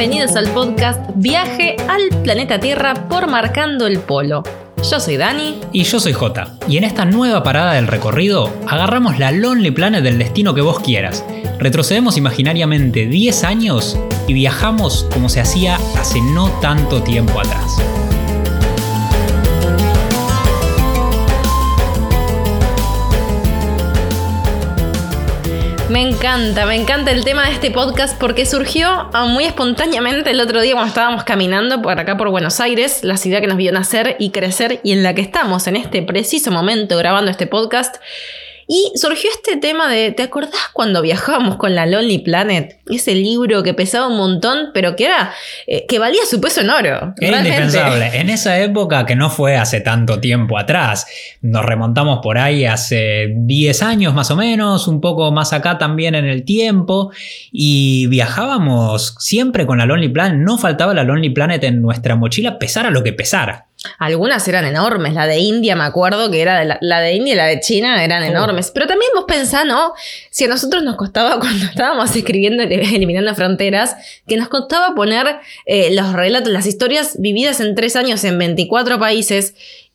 bienvenidos al podcast Viaje al planeta Tierra por Marcando el Polo. Yo soy Dani. Y yo soy Jota. Y en esta nueva parada del recorrido, agarramos la Lonely Planet del destino que vos quieras. Retrocedemos imaginariamente 10 años y viajamos como se hacía hace no tanto tiempo atrás. Me encanta, me encanta el tema de este podcast porque surgió ah, muy espontáneamente el otro día cuando estábamos caminando por acá por Buenos Aires, la ciudad que nos vio nacer y crecer y en la que estamos en este preciso momento grabando este podcast. Y surgió este tema de, ¿te acordás cuando viajábamos con la Lonely Planet? Ese libro que pesaba un montón, pero que era, eh, que valía su peso en oro. Era indispensable. En esa época, que no fue hace tanto tiempo atrás, nos remontamos por ahí hace 10 años más o menos, un poco más acá también en el tiempo, y viajábamos siempre con la Lonely Planet. No faltaba la Lonely Planet en nuestra mochila, pesara lo que pesara. Algunas eran enormes, la de India me acuerdo que era la, de India y la de China eran oh. enormes, pero también vos pensás, ¿no? Si a nosotros nos costaba cuando estábamos escribiendo Eliminando Fronteras, que nos costaba poner eh, los relatos, las historias vividas en tres años en 24 países,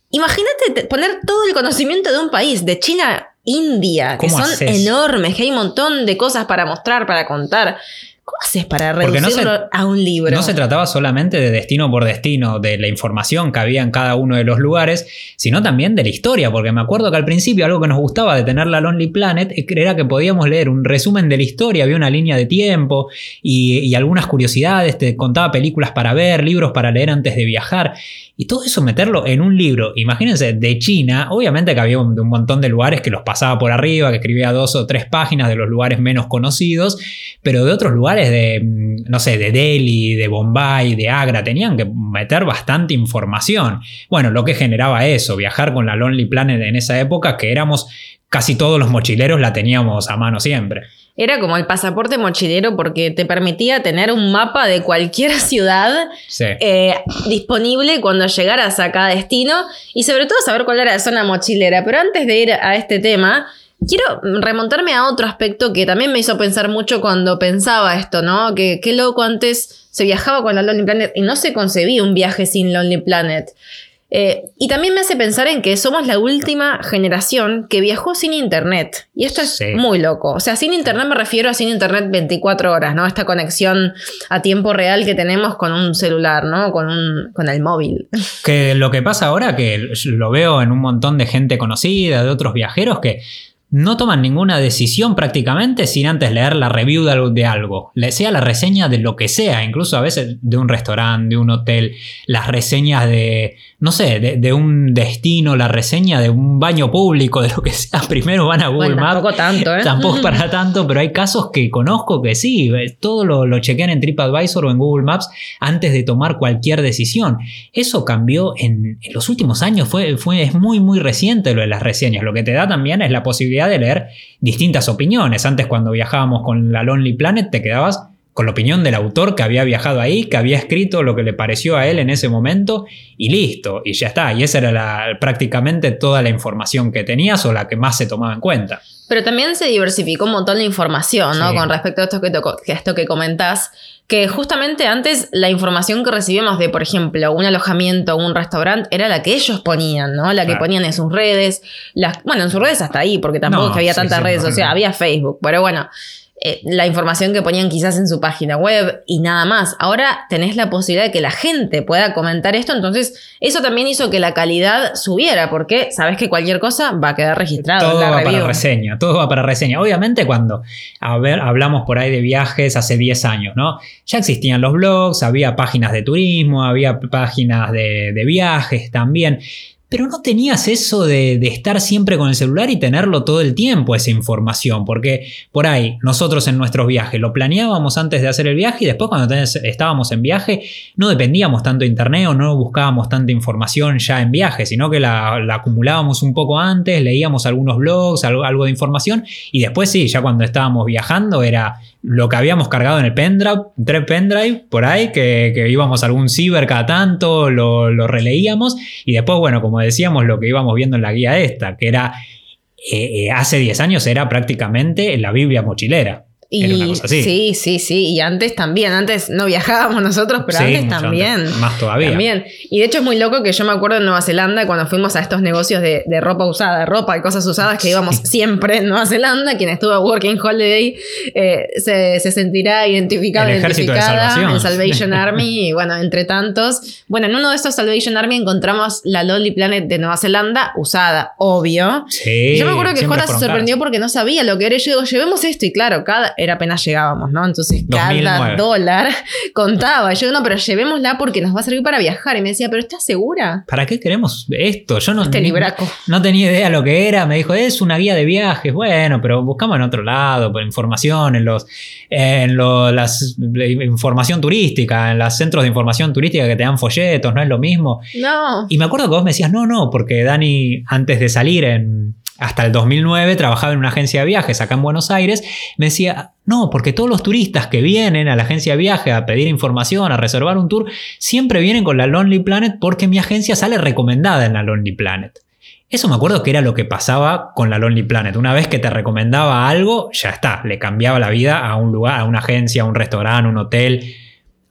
imagínate poner todo el conocimiento de un país, de China, India, que son enormes, que hay un montón de cosas para mostrar, para contar. ¿Cómo haces para reducirlo a un libro? No se trataba solamente de destino por destino, de la información que había en cada uno de los lugares, sino también de la historia, porque me acuerdo que al principio algo que nos gustaba de tener la Lonely Planet era que podíamos leer un resumen de la historia, había una línea de tiempo y, y algunas curiosidades, te contaba películas para ver, libros para leer antes de viajar. Y todo eso meterlo en un libro, imagínense, de China, obviamente que había un, montón de lugares que los pasaba por arriba, que escribía dos o tres páginas de los lugares menos conocidos, pero de otros lugares de, mm, no sé, de Delhi, de Bombay, de Agra, tenían que meter bastante información. Bueno, lo que generaba eso, viajar con la Lonely Planet en esa época, que éramos casi todos los mochileros la teníamos a mano siempre. Era como el pasaporte mochilero porque te permitía tener un mapa de cualquier ciudad eh, disponible cuando llegaras a cada destino y sobre todo saber cuál era la zona mochilera. Pero antes de ir a este tema, quiero remontarme a otro aspecto que también me hizo pensar mucho cuando pensaba esto, ¿no? Que qué loco antes se viajaba con la Lonely Planet y no se concebía un viaje sin Lonely Planet. Eh, y también me hace pensar en que somos la última generación que viajó sin internet. Y esto es muy loco. O sea, sin internet me refiero a sin internet 24 horas, ¿no? Esta conexión a tiempo real que tenemos con un celular, ¿no? Con, un, con el móvil. Que lo que pasa ahora, que lo veo en un montón de gente conocida, de otros viajeros, que no toman ninguna decisión prácticamente sin antes leer la review de algo, sea la reseña de lo que sea, incluso a veces de un restaurante, de un hotel, las reseñas de, no sé, de, un destino, la reseña de un baño público, de lo que sea, primero van a Google Maps. Tampoco tanto, ¿eh? Tampoco para tanto, pero hay casos que conozco que sí, todo lo, lo chequean en TripAdvisor o en Google Maps antes de tomar cualquier decisión. Eso cambió en, los últimos años, fue, fue, es muy, muy reciente lo de las reseñas. Lo que te da también es la posibilidad de leer distintas opiniones. Antes cuando viajábamos con la Lonely Planet te quedabas con la opinión del autor que había viajado ahí, que había escrito lo que le pareció a él en ese momento y listo, y ya está. Y esa era prácticamente toda la información que tenías o la que más se tomaba en cuenta. Pero también se diversificó un montón de información, ¿no? Con respecto a esto que, que esto que comentás, que justamente antes la información que recibíamos de, por ejemplo, un alojamiento o un restaurante era la que ellos ponían, ¿no? La que ponían en sus redes. Las, bueno, en sus redes hasta ahí, porque tampoco había tantas redes, o sea, había Facebook, pero bueno. Eh, la información que ponían quizás en su página web y nada más. Ahora tenés la posibilidad de que la gente pueda comentar esto, entonces eso también hizo que la calidad subiera, porque sabes que cualquier cosa va a quedar registrado. Todo va para reseña, todo va para reseña. Obviamente cuando a ver, hablamos por ahí de viajes hace 10 años, ¿no? Ya existían los blogs, había páginas de turismo, había páginas de, de viajes también pero no tenías eso de, estar siempre con el celular y tenerlo todo el tiempo, esa información, porque por ahí nosotros en nuestros viajes lo planeábamos antes de hacer el viaje y después cuando estábamos en viaje no dependíamos tanto de internet o no buscábamos tanta información ya en viaje, sino que la, acumulábamos un poco antes, leíamos algunos blogs, algo, algo de información y después sí, ya cuando estábamos viajando era lo que habíamos cargado en el pendrive, tres pendrive por ahí, que, íbamos a algún ciber cada tanto, lo, lo, releíamos y después, bueno, como decíamos, lo que íbamos viendo en la guía esta, que era, eh, eh, hace 10 años era prácticamente la Biblia mochilera. Y, Sí, sí, sí. Y antes también. Antes no viajábamos nosotros, pero antes también. Más todavía. También. Y de hecho es muy loco que yo me acuerdo en Nueva Zelanda cuando fuimos a estos negocios de, ropa usada, ropa y cosas usadas que íbamos siempre en Nueva Zelanda. Quien estuvo a Working Holiday eh, se, sentirá identificado, identificada en Salvation Army. Y bueno, entre tantos. Bueno, en uno de estos Salvation Army encontramos la Lonely Planet de Nueva Zelanda usada, obvio. Sí, yo me acuerdo que Jora se sorprendió porque no sabía lo que era. Y yo digo, llevemos esto. Y claro, cada, era apenas llegábamos, ¿no? Entonces cada dólar contaba. Yo no, pero llevémosla porque nos va a servir para viajar. Y me decía, ¿pero estás segura? ¿Para qué queremos esto? Yo no, este no tenía idea lo que era. Me dijo, es una guía de viajes. Bueno, pero buscamos en otro lado, por información, en los, en las información turística, en los centros de información turística que te dan folletos, no es lo mismo. No. Y me acuerdo que vos me decías, no, no, porque Dani, antes de salir en hasta el 2009 trabajaba en una agencia de viajes acá en Buenos Aires, me decía, no, porque todos los turistas que vienen a la agencia de viajes a pedir información, a reservar un tour, siempre vienen con la Lonely Planet porque mi agencia sale recomendada en la Lonely Planet. Eso me acuerdo que era lo que pasaba con la Lonely Planet. Una vez que te recomendaba algo, ya está, le cambiaba la vida a un lugar, a una agencia, a un restaurante, un hotel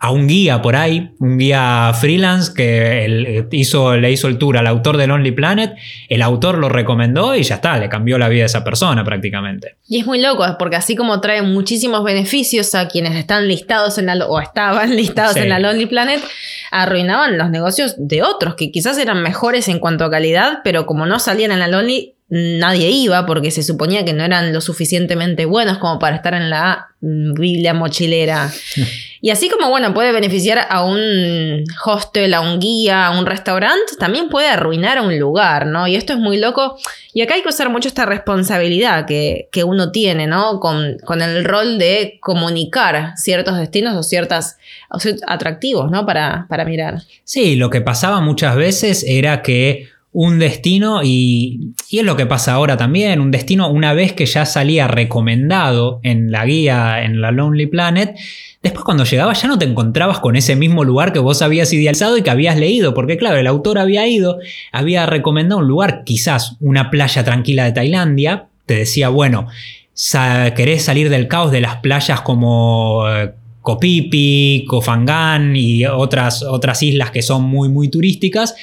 a un guía por ahí, un guía freelance que hizo, le hizo el tour al autor de Lonely Planet, el autor lo recomendó y ya está, le cambió la vida a esa persona prácticamente. Y es muy loco, porque así como trae muchísimos beneficios a quienes están listados en la, o estaban listados en la Lonely Planet, arruinaban los negocios de otros que quizás eran mejores en cuanto a calidad, pero como no salían en la Lonely, nadie iba porque se suponía que no eran lo suficientemente buenos como para estar en la Biblia mochilera. y así como, bueno, puede beneficiar a un hostel, a un guía, a un restaurante, también puede arruinar a un lugar, ¿no? Y esto es muy loco. Y acá hay que usar mucho esta responsabilidad que, uno tiene, ¿no? Con, con, el rol de comunicar ciertos destinos o ciertos atractivos, ¿no? Para, para mirar. Sí, lo que pasaba muchas veces era que un destino, y, es lo que pasa ahora también, un destino una vez que ya salía recomendado en la guía, en la Lonely Planet, después cuando llegabas ya no te encontrabas con ese mismo lugar que vos habías idealizado y que habías leído, porque claro, el autor había ido, había recomendado un lugar, quizás una playa tranquila de Tailandia, te decía, bueno, querés salir del caos de las playas como... Eh, Kopipi, Kofangan y otras, otras islas que son muy, muy turísticas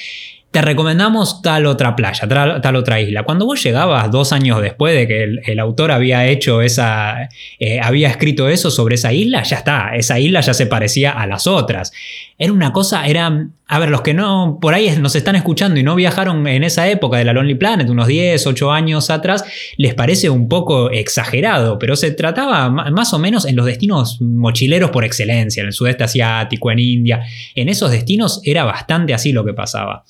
te recomendamos tal otra playa, tal, otra isla. Cuando vos llegabas dos años después de que el, autor había hecho esa, eh, había escrito eso sobre esa isla, ya está, esa isla ya se parecía a las otras. Era una cosa, era, a ver, los que no, por ahí nos están escuchando y no viajaron en esa época de la Lonely Planet, unos 10, 8 años atrás, les parece un poco exagerado, pero se trataba más o menos en los destinos mochileros por excelencia, en el sudeste asiático, en India, en esos destinos era bastante así lo que pasaba.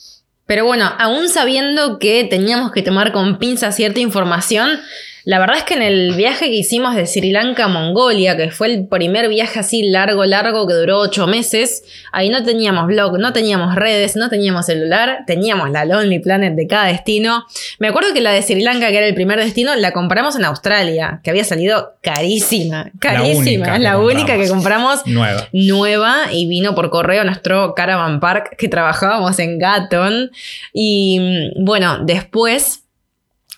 Pero bueno, aún sabiendo que teníamos que tomar con pinza cierta información, la verdad es que en el viaje que hicimos de Sri Lanka a Mongolia, que fue el primer viaje así largo, largo, que duró ocho meses, ahí no teníamos blog, no teníamos redes, no teníamos celular, teníamos la Lonely Planet de cada destino. Me acuerdo que la de Sri Lanka, que era el primer destino, la compramos en Australia, que había salido carísima, carísima. es la única que compramos nueva. nueva y vino por correo a nuestro Caravan Park que trabajábamos en Gatton. Y mm, bueno, después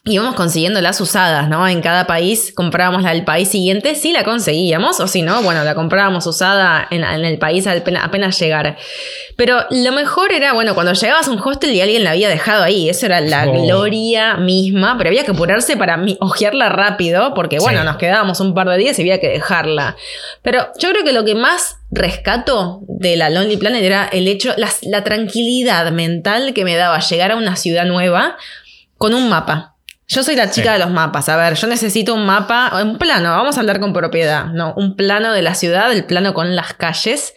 íbamos consiguiendo las usadas, ¿no? En cada país comprábamos la del país siguiente si la conseguíamos, o si no, bueno, la comprábamos usada en, el país apenas, llegar. Pero lo mejor era, bueno, cuando llegabas a un hostel y alguien la había dejado ahí, eso era la oh. gloria misma, pero había que apurarse para ojearla rápido, porque bueno, nos quedábamos un par de días y había que dejarla. Pero yo creo que lo que más rescato de la Lonely Planet era el hecho, la tranquilidad mental que me daba llegar a una ciudad nueva con un mapa. Yo soy la chica de los mapas. A ver, yo necesito un mapa, un plano, vamos a hablar con propiedad, no, un plano de la ciudad, el plano con las calles.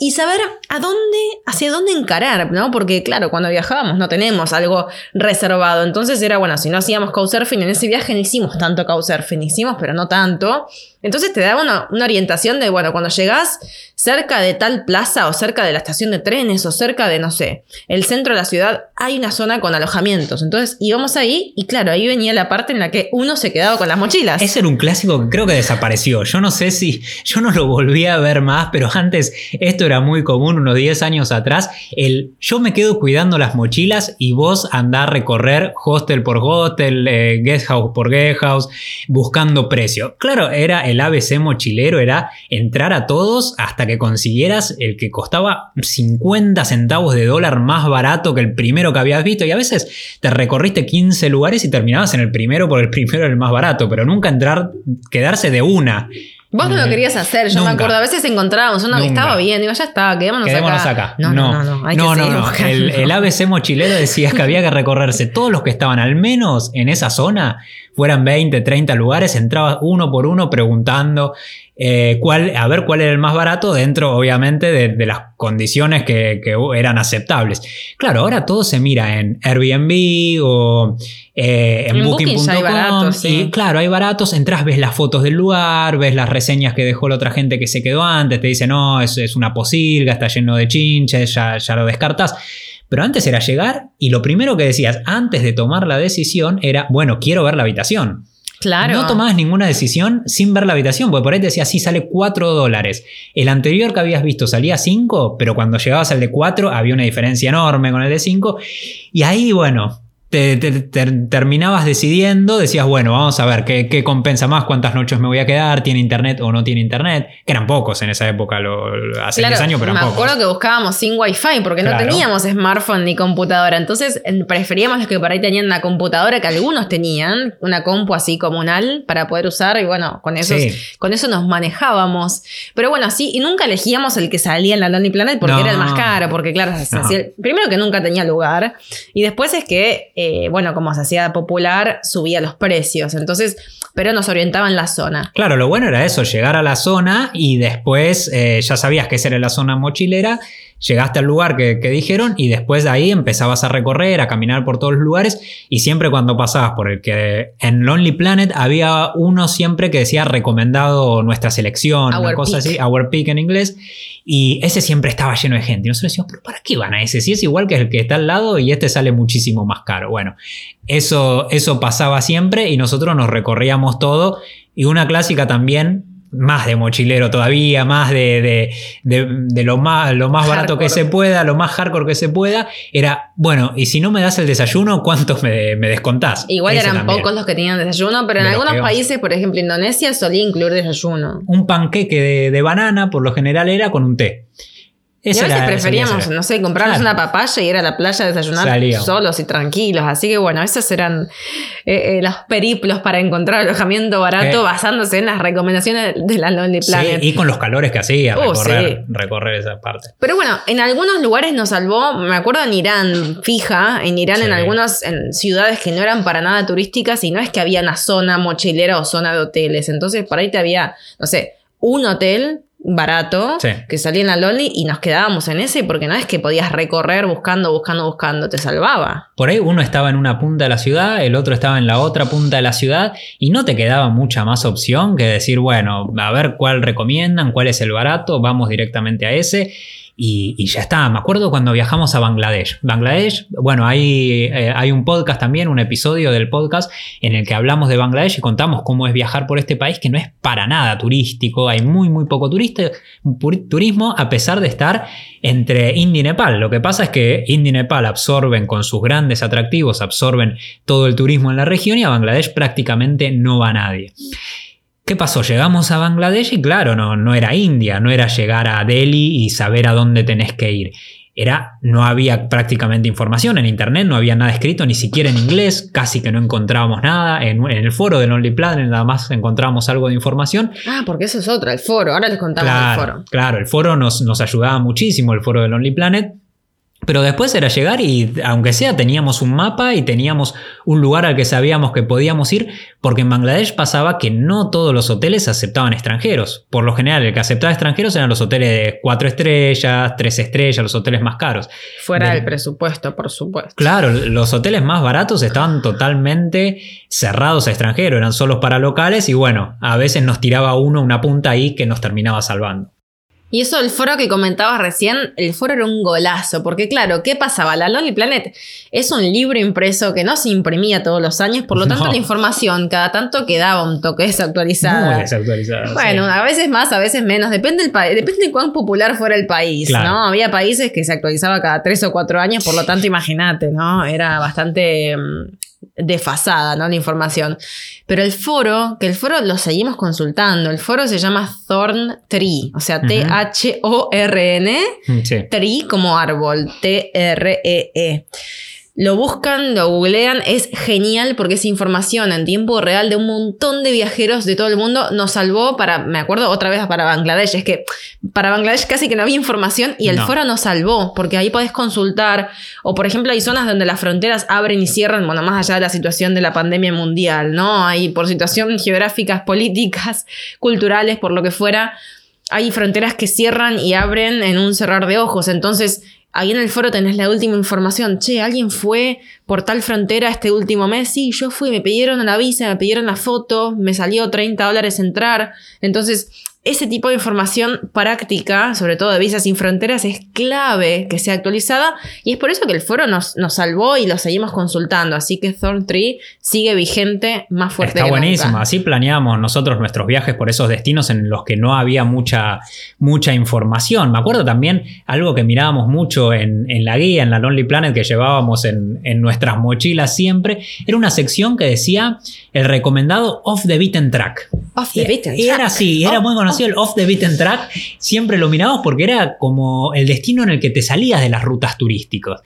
Y saber a dónde, hacia dónde encarar, ¿no? Porque claro, cuando viajábamos no tenemos algo reservado, entonces era bueno, si no hacíamos couchsurfing en ese viaje no hicimos tanto couchsurfing, hicimos pero no tanto, entonces te daba una, orientación de, bueno, cuando llegás cerca de tal plaza o cerca de la estación de trenes o cerca de, no sé, el centro de la ciudad, hay una zona con alojamientos. Entonces íbamos ahí y claro, ahí venía la parte en la que uno se quedaba con las mochilas. Ese era un clásico que creo que desapareció. Yo no sé si, yo no lo volví a ver más, pero antes esto era muy común unos 10 años atrás, el yo me quedo cuidando las mochilas y vos andás a recorrer hostel por hostel, eh, guest house por guest house, buscando precio. Claro, era el ABC mochilero, era entrar a todos hasta que consiguieras el que costaba 50 centavos de dólar más barato que el primero que habías visto y a veces te recorriste 15 lugares y terminabas en el primero por el primero era el más barato, pero nunca entrar, quedarse de una. Vos no lo querías hacer, yo me acuerdo, a veces encontrábamos uno que estaba bien, digo, ya está, quedémonos, quedémonos acá. No, no, no, no, no, no, no. El, el, ABC mochilero decía que había que recorrerse todos los que estaban al menos en esa zona, fueran 20, 30 lugares, entrabas uno por uno preguntando eh, cuál, a ver cuál era el más barato dentro, obviamente, de, las condiciones que, eran aceptables. Claro, ahora todo se mira en Airbnb o eh, en, Booking.com. Y claro, hay baratos, entras, ves las fotos del lugar, ves las reseñas que dejó la otra gente que se quedó antes, te dice, no, es, es una posilga, está lleno de chinches, ya, ya lo descartas. Pero antes era llegar y lo primero que decías antes de tomar la decisión era, bueno, quiero ver la habitación. Claro. No tomabas ninguna decisión sin ver la habitación, porque por ahí te decía, sí, sale 4 dólares. El anterior que habías visto salía 5, pero cuando llegabas al de 4 había una diferencia enorme con el de 5. Y ahí, bueno, te, terminabas decidiendo, decías, bueno, vamos a ver ¿qué, compensa más, cuántas noches me voy a quedar, tiene internet o no tiene internet, que eran pocos en esa época, lo, hace 10 años, pero Me acuerdo que buscábamos sin wifi porque no teníamos smartphone ni computadora, entonces preferíamos los que por ahí tenían una computadora que algunos tenían, una compu así comunal para poder usar y bueno, con, eso con eso nos manejábamos. Pero bueno, sí, y nunca elegíamos el que salía en la Lonely Planet porque era el más caro, porque claro, primero que nunca tenía lugar y después es que eh, bueno, como se hacía popular, subía los precios. Entonces, pero nos orientaba en la zona. Claro, lo bueno era eso, llegar a la zona y después eh, ya sabías que esa era la zona mochilera llegaste al lugar que, dijeron y después de ahí empezabas a recorrer, a caminar por todos los lugares y siempre cuando pasabas por el que en Lonely Planet había uno siempre que decía recomendado nuestra selección, una cosa así, Our Peak en inglés y ese siempre estaba lleno de gente y nosotros decíamos, pero ¿para qué van a ese? Si es igual que el que está al lado y este sale muchísimo más caro. Bueno, eso, eso pasaba siempre y nosotros nos recorríamos todo y una clásica también más de mochilero todavía, más de, lo más, lo más barato que se pueda, lo más hardcore que se pueda, era, bueno, y si no me das el desayuno, ¿cuántos me, me descontás? Igual eran pocos los que tenían desayuno, pero en algunos países, por ejemplo Indonesia, solía incluir desayuno. Un panqueque de banana, por lo general, era con un té y a veces preferíamos, no sé, comprarnos una papaya y ir a la playa a desayunar solos y tranquilos. Así que bueno, esos eran eh, eh, los periplos para encontrar alojamiento barato eh. basándose en las recomendaciones de la Lonely Planet. y con los calores que hacía, uh, recorrer, esa parte. Pero bueno, en algunos lugares nos salvó, me acuerdo en Irán, fija, en Irán en algunas ciudades que no eran para nada turísticas y no es que había una zona mochilera o zona de hoteles. Entonces por ahí te había, no sé, un hotel barato que salía en la Loli y nos quedábamos en ese porque no es que podías recorrer buscando, buscando, buscando, te salvaba. Por ahí uno estaba en una punta de la ciudad, el otro estaba en la otra punta de la ciudad y no te quedaba mucha más opción que decir, bueno, a ver cuál recomiendan, cuál es el barato, vamos directamente a ese. Y, ya está. Me acuerdo cuando viajamos a Bangladesh. Bangladesh, bueno, hay, eh, hay un podcast también, un episodio del podcast en el que hablamos de Bangladesh y contamos cómo es viajar por este país que no es para nada turístico. Hay muy, muy poco turista, turismo a pesar de estar entre India y Nepal. Lo que pasa es que India y Nepal absorben con sus grandes atractivos, absorben todo el turismo en la región y a Bangladesh prácticamente no va nadie. ¿Qué pasó? Llegamos a Bangladesh y claro, no, no era India, no era llegar a Delhi y saber a dónde tenés que ir. Era, no había prácticamente información en internet, no había nada escrito, ni siquiera en inglés, casi que no encontrábamos nada. En, el foro del Only Planet nada más encontramos algo de información. Ah, porque eso es otra, el foro, ahora les contamos el foro. Claro, el foro nos, nos ayudaba muchísimo, el foro del Only Planet. Pero después era llegar y, aunque sea, teníamos un mapa y teníamos un lugar al que sabíamos que podíamos ir, porque en Bangladesh pasaba que no todos los hoteles aceptaban extranjeros. Por lo general, el que aceptaba extranjeros eran los hoteles de cuatro estrellas, tres estrellas, los hoteles más caros. Fuera del presupuesto, por supuesto. Claro, los hoteles más baratos estaban totalmente cerrados a extranjeros, eran solos para locales y bueno, a veces nos tiraba uno una punta ahí que nos terminaba salvando. Y eso, el foro que comentabas recién, el foro era un golazo, porque claro, ¿qué pasaba? La Lonely Planet es un libro impreso que no se imprimía todos los años, por lo tanto la información cada tanto quedaba un toque desactualizada. Muy desactualizada. Bueno, a veces más, a veces menos, depende, del depende de cuán popular fuera el país, ¿no? Había países que se actualizaba cada tres o cuatro años, por lo tanto imagínate, ¿no? Era bastante mm, desfasada, ¿no? La información. Pero el foro, que el foro lo seguimos consultando, el foro se llama Thorn Tree, o sea, T-H-O-R-N, Tree como árbol, T-R-E-E. e e lo buscan, lo googlean, es genial porque es información en tiempo real de un montón de viajeros de todo el mundo. Nos salvó para, me acuerdo otra vez para Bangladesh, es que para Bangladesh casi que no había información y el foro nos salvó porque ahí podés consultar o por ejemplo hay zonas donde las fronteras abren y cierran, bueno, más allá de la situación de la pandemia mundial, ¿no? Hay por situación geográficas, políticas, culturales, por lo que fuera, hay fronteras que cierran y abren en un cerrar de ojos. Entonces, Ahí en el foro tenés la última información. Che, ¿alguien fue por tal frontera este último mes? Sí, yo fui, me pidieron la visa, me pidieron la foto, me salió 30 dólares entrar. Entonces, ese tipo de información práctica, sobre todo de Visas sin Fronteras, es clave que sea actualizada y es por eso que el foro nos, nos salvó y lo seguimos consultando. Así que Thorntree sigue vigente más fuerte. Está buenísimo. Así planeamos nosotros nuestros viajes por esos destinos en los que no había mucha, mucha información. Me acuerdo también algo que mirábamos mucho en, la guía, en la Lonely Planet que llevábamos en, en nuestras mochilas siempre. Era una sección que decía el recomendado Off the Beaten Track. Off the Beaten Track. Era así, era oh, muy conocido el Off the Beaten Track, siempre lo mirábamos porque era como el destino en el que te salías de las rutas turísticas.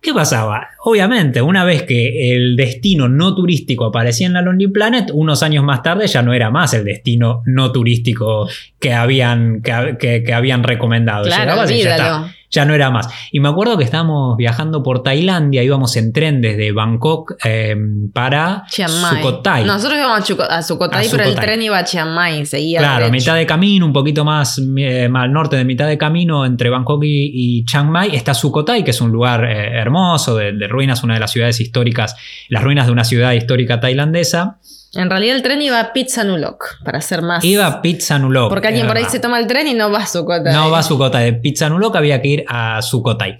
¿Qué pasaba? Obviamente, una vez que el destino no turístico aparecía en la Lonely Planet, unos años más tarde ya no era más el destino no turístico que habían, que, habían recomendado. Claro, ya no era más. Y me acuerdo que estábamos viajando por Tailandia, íbamos en tren desde Bangkok em, para Sukhothai. Nosotros íbamos a, Sukhothai, pero el tren iba a Chiang Mai, seguía. Claro, mitad de camino, un poquito más, eh, al norte de mitad de camino, entre Bangkok y, Chiang Mai, está Sukhothai, que es un lugar eh, hermoso, de, de ruinas, una de las ciudades históricas, las ruinas de una ciudad histórica tailandesa. En realidad el tren iba a Pizzanulok, para ser más. Iba a Pizzanulok. Porque alguien por ahí se toma el tren y no va a Sukhothai. No va a Sukhothai. De Pizzanulok había que ir a Sukhothai.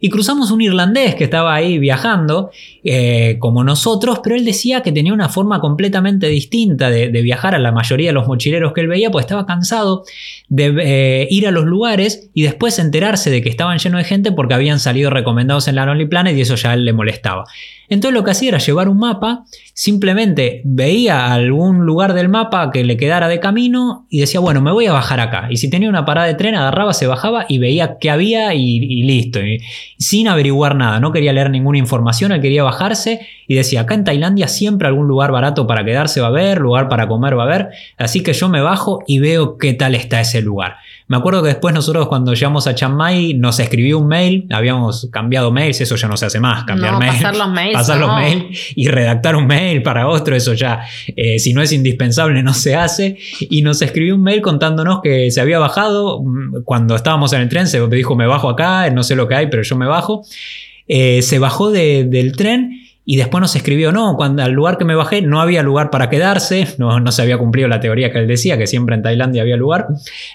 Y cruzamos un irlandés que estaba ahí viajando, eh, como nosotros, pero él decía que tenía una forma completamente distinta de, viajar a la mayoría de los mochileros que él veía, pues estaba cansado de eh, ir a los lugares y después enterarse de que estaban llenos de gente porque habían salido recomendados en la Lonely Planet y eso ya él le molestaba. Entonces lo que hacía era llevar un mapa, simplemente veía algún lugar del mapa que le quedara de camino y decía, bueno, me voy a bajar acá. Y si tenía una parada de tren, agarraba, se bajaba y veía qué había y, listo. Sin averiguar nada, no quería leer ninguna información, él quería bajarse y decía, acá en Tailandia siempre algún lugar barato para quedarse va a haber, lugar para comer va a haber, así que yo me bajo y veo qué tal está ese lugar. Me acuerdo que después nosotros cuando llegamos a Chiang Mai nos escribió un mail, habíamos cambiado mails, eso ya no se hace más, cambiar no, mails. Pasar los mails. Pasar los mails y redactar un mail para otro, eso ya, eh, si no es indispensable, no se hace. Y nos escribió un mail contándonos que se había bajado, cuando estábamos en el tren, se dijo me bajo acá, no sé lo que hay, pero yo me bajo. Eh, se bajó del tren y después nos escribió, no, cuando al lugar que me bajé no había lugar para quedarse, no, no se había cumplido la teoría que él decía, que siempre en Tailandia había lugar,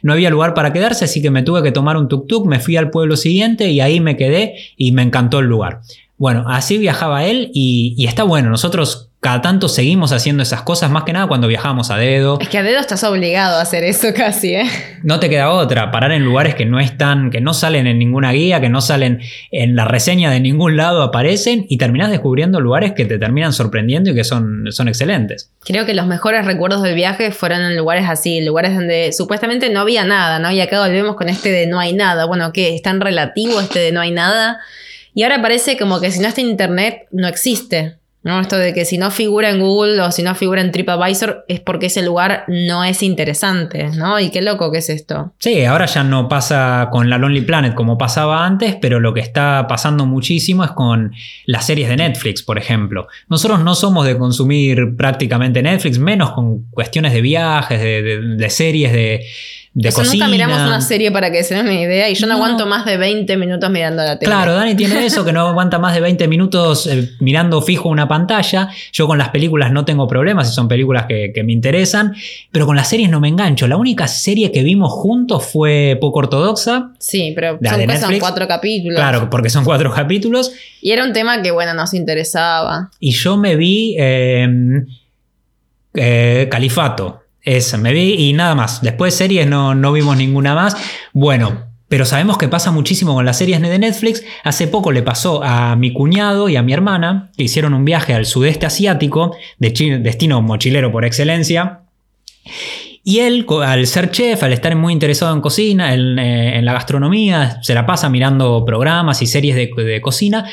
no había lugar para quedarse, así que me tuve que tomar un tuk-tuk, me fui al pueblo siguiente y ahí me quedé y me encantó el lugar. Bueno, así viajaba él y, y está bueno, nosotros cada tanto seguimos haciendo esas cosas, más que nada cuando viajamos a dedo. Es que a dedo estás obligado a hacer eso casi, ¿eh? No te queda otra, parar en lugares que no están, que no salen en ninguna guía, que no salen en la reseña de ningún lado, aparecen y terminás descubriendo lugares que te terminan sorprendiendo y que son, son excelentes. Creo que los mejores recuerdos del viaje fueron en lugares así, lugares donde supuestamente no había nada, ¿no? Y acá volvemos con este de no hay nada. Bueno, ¿qué? ¿Es tan relativo este de no hay nada? Y ahora parece como que si no está en internet, no existe. ¿No? Esto de que si no figura en Google o si no figura en TripAdvisor es porque ese lugar no es interesante, ¿no? Y qué loco que es esto. Sí, ahora ya no pasa con la Lonely Planet como pasaba antes, pero lo que está pasando muchísimo es con las series de Netflix, por ejemplo. Nosotros no somos de consumir prácticamente Netflix, menos con cuestiones de viajes, de series, de de cocina. Nunca miramos una serie para que se den una idea y yo no, aguanto más de 20 minutos mirando la tele. Claro, Dani tiene eso, que no aguanta más de 20 minutos eh, mirando fijo una pantalla. Yo con las películas no tengo problemas si son películas que, me interesan, pero con las series no me engancho. La única serie que vimos juntos fue poco ortodoxa. Sí, pero son, son cuatro capítulos. Claro, porque son cuatro capítulos. Y era un tema que, bueno, nos interesaba. Y yo me vi eh, eh, Califato. Esa, me vi y nada más. Después series no, no vimos ninguna más. Bueno, pero sabemos que pasa muchísimo con las series de Netflix. Hace poco le pasó a mi cuñado y a mi hermana, que hicieron un viaje al sudeste asiático, de destino mochilero por excelencia. Y él, al ser chef, al estar muy interesado en cocina, en, eh, la gastronomía, se la pasa mirando programas y series de, de cocina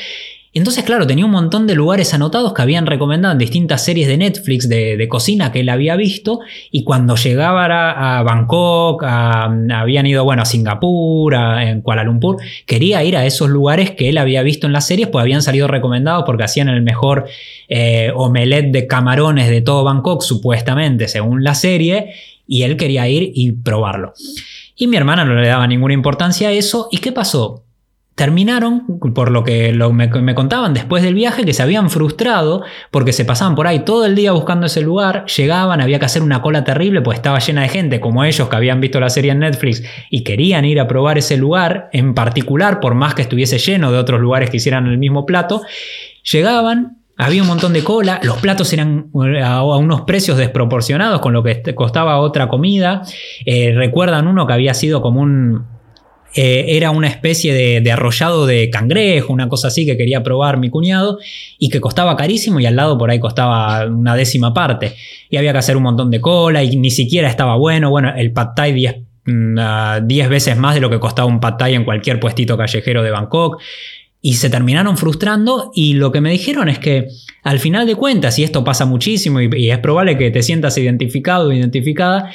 entonces, claro, tenía un montón de lugares anotados que habían recomendado en distintas series de Netflix de, cocina que él había visto. Y cuando llegaba a, Bangkok, habían ido, bueno, a Singapur, a, en Kuala Lumpur, quería ir a esos lugares que él había visto en las series, pues habían salido recomendados porque hacían el mejor eh, omelette de camarones de todo Bangkok, supuestamente, según la serie. Y él quería ir y probarlo. Y mi hermana no le daba ninguna importancia a eso. ¿Y qué pasó? Terminaron, por lo que me, contaban después del viaje, que se habían frustrado porque se pasaban por ahí todo el día buscando ese lugar, llegaban, había que hacer una cola terrible, pues estaba llena de gente como ellos que habían visto la serie en Netflix y querían ir a probar ese lugar en particular, por más que estuviese lleno de otros lugares que hicieran el mismo plato, llegaban, había un montón de cola, los platos eran a unos precios desproporcionados con lo que costaba otra comida. Eh, recuerdan uno que había sido como un, eh, era una especie de, arrollado de cangrejo, una cosa así que quería probar mi cuñado y que costaba carísimo y al lado por ahí costaba una décima parte. Y había que hacer un montón de cola y ni siquiera estaba bueno. Bueno, el pad thai 10 mm, veces más de lo que costaba un pad thai en cualquier puestito callejero de Bangkok. Y se terminaron frustrando y lo que me dijeron es que al final de cuentas, y esto pasa muchísimo y, y es probable que te sientas identificado o identificada,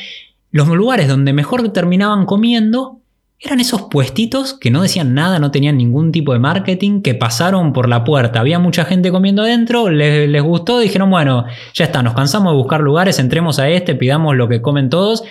los lugares donde mejor terminaban comiendo eran esos puestitos que no decían nada, no tenían ningún tipo de marketing, que pasaron por la puerta. Había mucha gente comiendo adentro, les, les, gustó, dijeron, bueno, ya está, nos cansamos de buscar lugares, entremos a este, pidamos lo que comen todos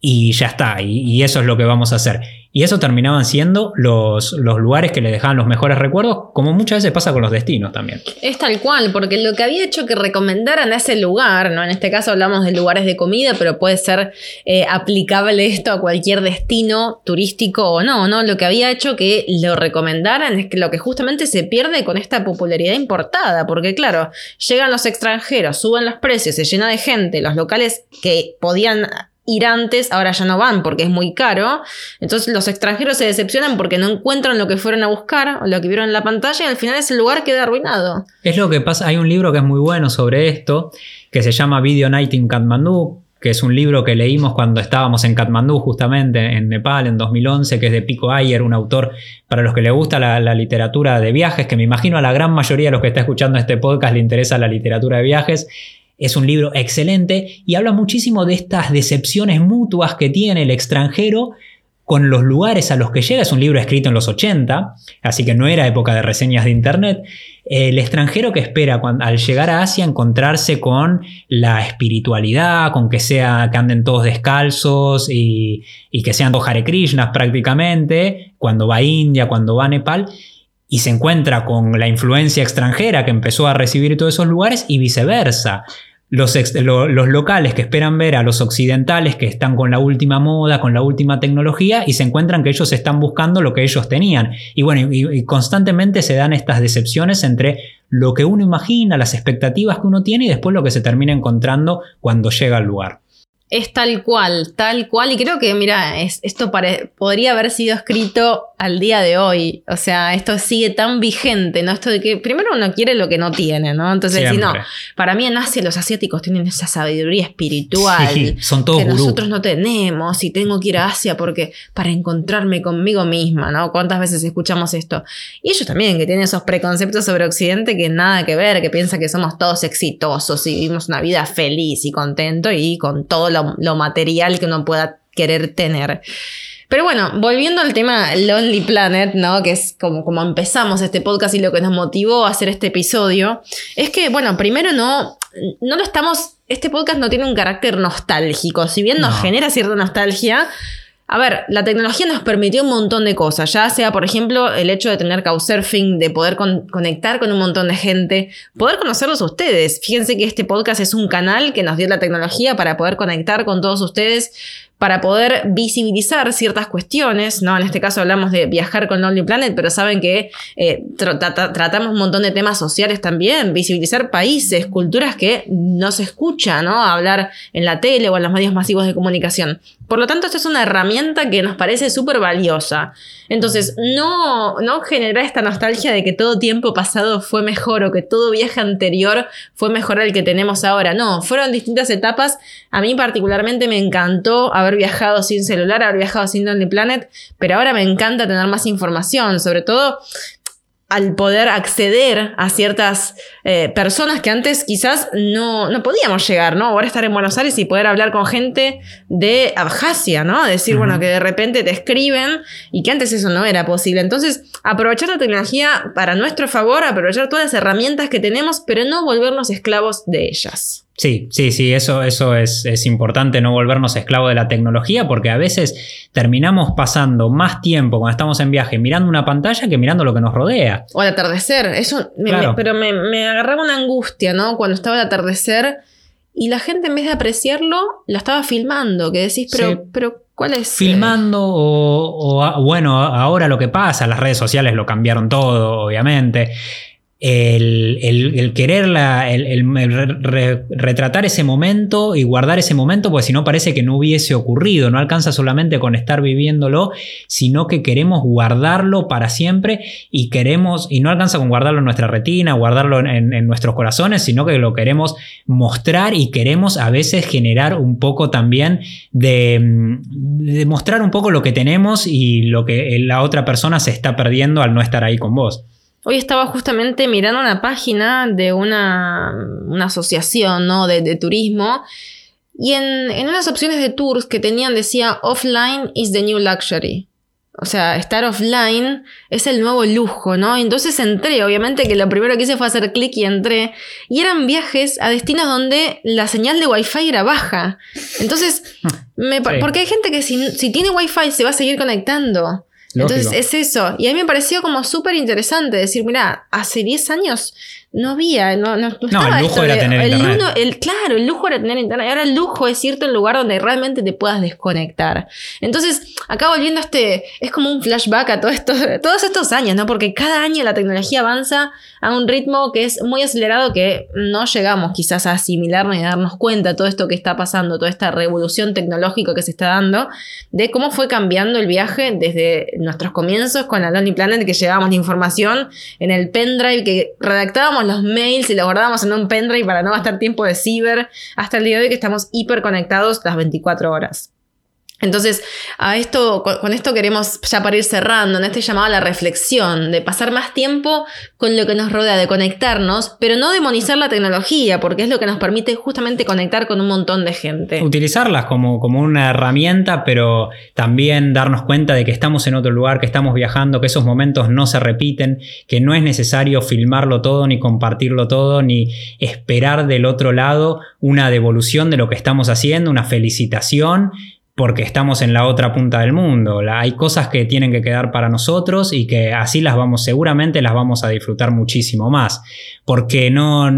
y ya está, y, eso es lo que vamos a hacer. Y eso terminaban siendo los, los, lugares que le dejaban los mejores recuerdos, como muchas veces pasa con los destinos también. Es tal cual, porque lo que había hecho que recomendaran a ese lugar, ¿no? En este caso hablamos de lugares de comida, pero puede ser eh, aplicable esto a cualquier destino turístico o no, ¿no? Lo que había hecho que lo recomendaran es que lo que justamente se pierde con esta popularidad importada, porque claro, llegan los extranjeros, suben los precios, se llena de gente, los locales que podían ir antes, ahora ya no van porque es muy caro. Entonces los extranjeros se decepcionan porque no encuentran lo que fueron a buscar lo que vieron en la pantalla y al final ese lugar queda arruinado. Es lo que pasa, hay un libro que es muy bueno sobre esto, que se llama Video Night in Kathmandu, que es un libro que leímos cuando estábamos en Kathmandú, justamente en Nepal, en 2011, que es de Pico Ayer, un autor para los que le gusta la, la, literatura de viajes, que me imagino a la gran mayoría de los que está escuchando este podcast le interesa la literatura de viajes. Es un libro excelente y habla muchísimo de estas decepciones mutuas que tiene el extranjero con los lugares a los que llega. Es un libro escrito en los 80, así que no era época de reseñas de Internet. El extranjero que espera al llegar a Asia encontrarse con la espiritualidad, con que, sea, que anden todos descalzos y, y que sean dos Hare Krishnas prácticamente, cuando va a India, cuando va a Nepal y se encuentra con la influencia extranjera que empezó a recibir todos esos lugares y viceversa los, los, locales que esperan ver a los occidentales que están con la última moda, con la última tecnología y se encuentran que ellos están buscando lo que ellos tenían. Y bueno, y, constantemente se dan estas decepciones entre lo que uno imagina, las expectativas que uno tiene y después lo que se termina encontrando cuando llega al lugar. Es tal cual, tal cual. Y creo que, mira, es, esto podría haber sido escrito al día de hoy. O sea, esto sigue tan vigente, ¿no? Esto de que primero uno quiere lo que no tiene, ¿no? Entonces, si no, para mí en Asia los asiáticos tienen esa sabiduría espiritual son todos que nosotros no tenemos. Y tengo que ir a Asia porque para encontrarme conmigo misma, ¿no? ¿Cuántas veces escuchamos esto? Y ellos también, que tienen esos preconceptos sobre Occidente que nada que ver, que piensan que somos todos exitosos y vivimos una vida feliz y contento y con todo lo lo, material que uno pueda querer tener. Pero bueno, volviendo al tema Lonely Planet, ¿no? Que es como, como empezamos este podcast y lo que nos motivó a hacer este episodio, es que, bueno, primero no, no lo estamos, este podcast no tiene un carácter nostálgico, si bien nos genera cierta nostalgia, a ver, la tecnología nos permitió un montón de cosas, ya sea, por ejemplo, el hecho de tener Couchsurfing, de poder conectar con un montón de gente, poder conocerlos a ustedes. Fíjense que este podcast es un canal que nos dio la tecnología para poder conectar con todos ustedes para poder visibilizar ciertas cuestiones, ¿no? En este caso hablamos de viajar con Lonely Planet, pero saben que eh, tratamos un montón de temas sociales también, visibilizar países, culturas que no se escucha, ¿no? Hablar en la tele o en los medios masivos de comunicación. Por lo tanto, esto es una herramienta que nos parece súper valiosa. Entonces, no, no generar esta nostalgia de que todo tiempo pasado fue mejor o que todo viaje anterior fue mejor al que tenemos ahora. No, fueron distintas etapas. A mí particularmente me encantó haber viajado sin celular, haber viajado sin Lonely Planet, pero ahora me encanta tener más información, sobre todo al poder acceder a ciertas eh, personas que antes quizás no, no, podíamos llegar, ¿no? Ahora estar en Buenos Aires y poder hablar con gente de Abjasia, ¿no? Decir, bueno, que de repente te escriben y que antes eso no era posible. Entonces, aprovechar la tecnología para nuestro favor, aprovechar todas las herramientas que tenemos, pero no volvernos esclavos de ellas. Sí, sí, sí, eso, eso es, es, importante, no volvernos esclavos de la tecnología, porque a veces terminamos pasando más tiempo cuando estamos en viaje mirando una pantalla que mirando lo que nos rodea. O al atardecer, eso, pero me, me, agarraba una angustia, ¿no? Cuando estaba el atardecer y la gente en vez de apreciarlo, lo estaba filmando, que decís, pero, pero ¿cuál es? Filmando o, o, bueno, ahora lo que pasa, las redes sociales lo cambiaron todo, obviamente el, el, quererla, el, retratar ese momento y guardar ese momento, porque si no parece que no hubiese ocurrido, no alcanza solamente con estar viviéndolo, sino que queremos guardarlo para siempre y queremos, y no alcanza con guardarlo en nuestra retina, guardarlo en, nuestros corazones, sino que lo queremos mostrar y queremos a veces generar un poco también de mostrar un poco lo que tenemos y lo que la otra persona se está perdiendo al no estar ahí con vos. Hoy estaba justamente mirando una página de una, asociación ¿no? de, turismo y en, en, unas opciones de tours que tenían decía offline is the new luxury. O sea, estar offline es el nuevo lujo, ¿no? Entonces entré, obviamente que lo primero que hice fue hacer clic y entré. Y eran viajes a destinos donde la señal de wifi era baja. Entonces, me, porque hay gente que si, si tiene wifi se va a seguir conectando. Entonces es eso. Y a mí me pareció como súper interesante decir, mira, hace 10 años no había, no, no, el lujo era tener internet. claro, el lujo era tener internet. Ahora el lujo es irte a un lugar donde realmente te puedas desconectar. Entonces, acá volviendo a este, es como un flashback a todo esto, todos estos años, ¿no? Porque cada año la tecnología avanza a un ritmo que es muy acelerado que no llegamos quizás a asimilarnos y a darnos cuenta de todo esto que está pasando, toda esta revolución tecnológica que se está dando, de cómo fue cambiando el viaje desde nuestros comienzos con la Lonely Planet, que llevábamos la información en el pendrive, que redactábamos los mails y los guardábamos en un pendrive para no gastar tiempo de ciber, hasta el día de hoy que estamos hiper conectados las 24 horas. Entonces, a esto, con esto queremos ya para ir cerrando, en este llamado a la reflexión, de pasar más tiempo con lo que nos rodea, de conectarnos, pero no demonizar la tecnología, porque es lo que nos permite justamente conectar con un montón de gente. Utilizarlas como, como una herramienta, pero también darnos cuenta de que estamos en otro lugar, que estamos viajando, que esos momentos no se repiten, que no es necesario filmarlo todo, ni compartirlo todo, ni esperar del otro lado una devolución de lo que estamos haciendo, una felicitación porque estamos en la otra punta del mundo. hay cosas que tienen que quedar para nosotros y que así las vamos, seguramente las vamos a disfrutar muchísimo más. Porque no,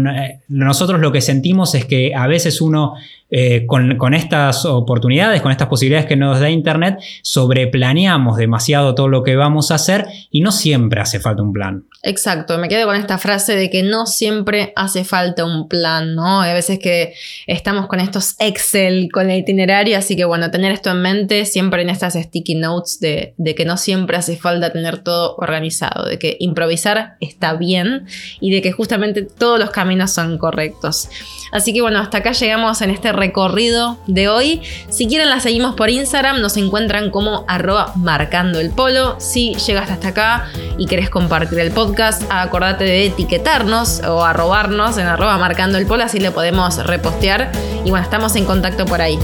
nosotros lo que sentimos es que a veces uno eh, con, estas oportunidades, con estas posibilidades que nos da Internet, sobreplaneamos demasiado todo lo que vamos a hacer y no siempre hace falta un plan. Exacto, me quedo con esta frase de que no siempre hace falta un plan, ¿no? Hay veces que estamos con estos Excel, con el itinerario, así que bueno, tener esto en mente siempre en estas sticky notes de, de que no siempre hace falta tener todo organizado, de que improvisar está bien y de que justamente todos los caminos son correctos. Así que bueno, hasta acá llegamos en este recorrido de hoy. Si quieren la seguimos por Instagram, nos encuentran como arroba marcando el polo. Si llegaste hasta acá y querés compartir el podcast, acordate de etiquetarnos o arrobarnos en arroba marcando el polo, así le podemos repostear. Y bueno, estamos en contacto por ahí.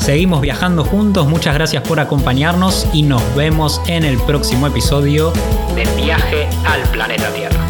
Seguimos viajando juntos, muchas gracias por acompañarnos y nos vemos en el próximo episodio de Viaje al Planeta Tierra.